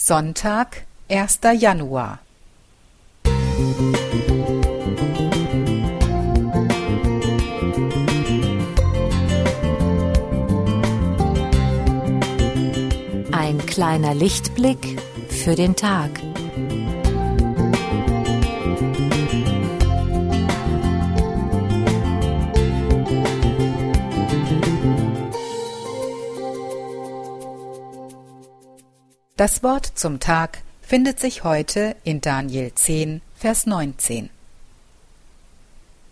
Sonntag, 1. Januar. Ein kleiner Lichtblick für den Tag. Das Wort zum Tag findet sich heute in Daniel 10, Vers 19.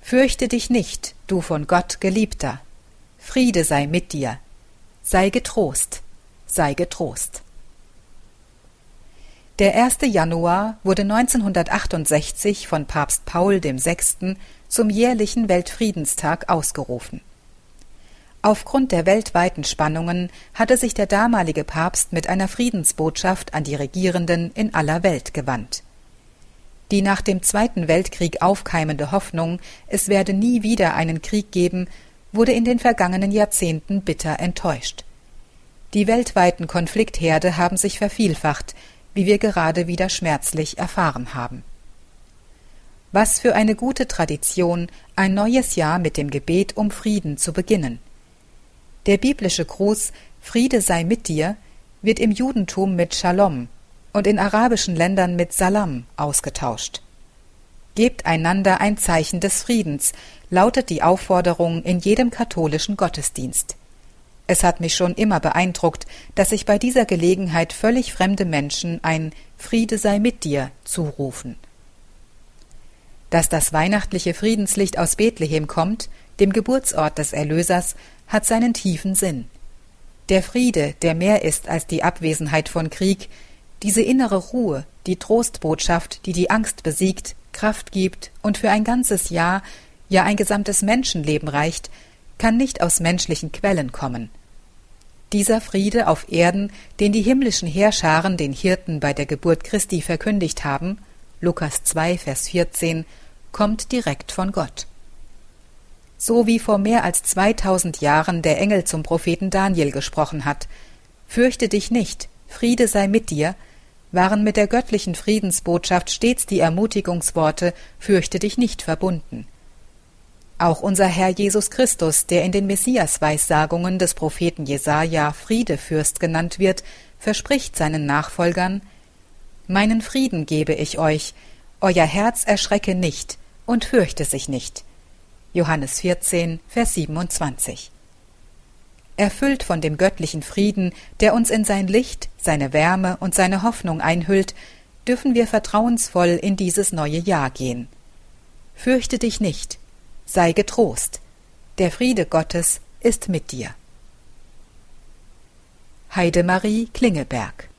Fürchte dich nicht, du von Gott geliebter. Friede sei mit dir. Sei getrost, sei getrost. Der 1. Januar wurde 1968 von Papst Paul VI. zum jährlichen Weltfriedenstag ausgerufen. Aufgrund der weltweiten Spannungen hatte sich der damalige Papst mit einer Friedensbotschaft an die Regierenden in aller Welt gewandt. Die nach dem Zweiten Weltkrieg aufkeimende Hoffnung, es werde nie wieder einen Krieg geben, wurde in den vergangenen Jahrzehnten bitter enttäuscht. Die weltweiten Konfliktherde haben sich vervielfacht, wie wir gerade wieder schmerzlich erfahren haben. Was für eine gute Tradition, ein neues Jahr mit dem Gebet um Frieden zu beginnen. Der biblische Gruß Friede sei mit dir wird im Judentum mit Shalom und in arabischen Ländern mit Salam ausgetauscht. Gebt einander ein Zeichen des Friedens, lautet die Aufforderung in jedem katholischen Gottesdienst. Es hat mich schon immer beeindruckt, dass sich bei dieser Gelegenheit völlig fremde Menschen ein Friede sei mit dir zurufen. Dass das weihnachtliche Friedenslicht aus Bethlehem kommt, dem Geburtsort des Erlösers, hat seinen tiefen Sinn. Der Friede, der mehr ist als die Abwesenheit von Krieg, diese innere Ruhe, die Trostbotschaft, die die Angst besiegt, Kraft gibt und für ein ganzes Jahr, ja ein gesamtes Menschenleben reicht, kann nicht aus menschlichen Quellen kommen. Dieser Friede auf Erden, den die himmlischen Heerscharen den Hirten bei der Geburt Christi verkündigt haben, Lukas 2, Vers 14, kommt direkt von Gott so wie vor mehr als zweitausend Jahren der Engel zum Propheten Daniel gesprochen hat. Fürchte dich nicht, Friede sei mit dir, waren mit der göttlichen Friedensbotschaft stets die Ermutigungsworte Fürchte dich nicht verbunden. Auch unser Herr Jesus Christus, der in den Messias-Weissagungen des Propheten Jesaja Friedefürst genannt wird, verspricht seinen Nachfolgern: Meinen Frieden gebe ich euch, euer Herz erschrecke nicht und fürchte sich nicht. Johannes 14, Vers 27. Erfüllt von dem göttlichen Frieden, der uns in sein Licht, seine Wärme und seine Hoffnung einhüllt, dürfen wir vertrauensvoll in dieses neue Jahr gehen. Fürchte dich nicht, sei getrost, der Friede Gottes ist mit dir. Heidemarie Klingeberg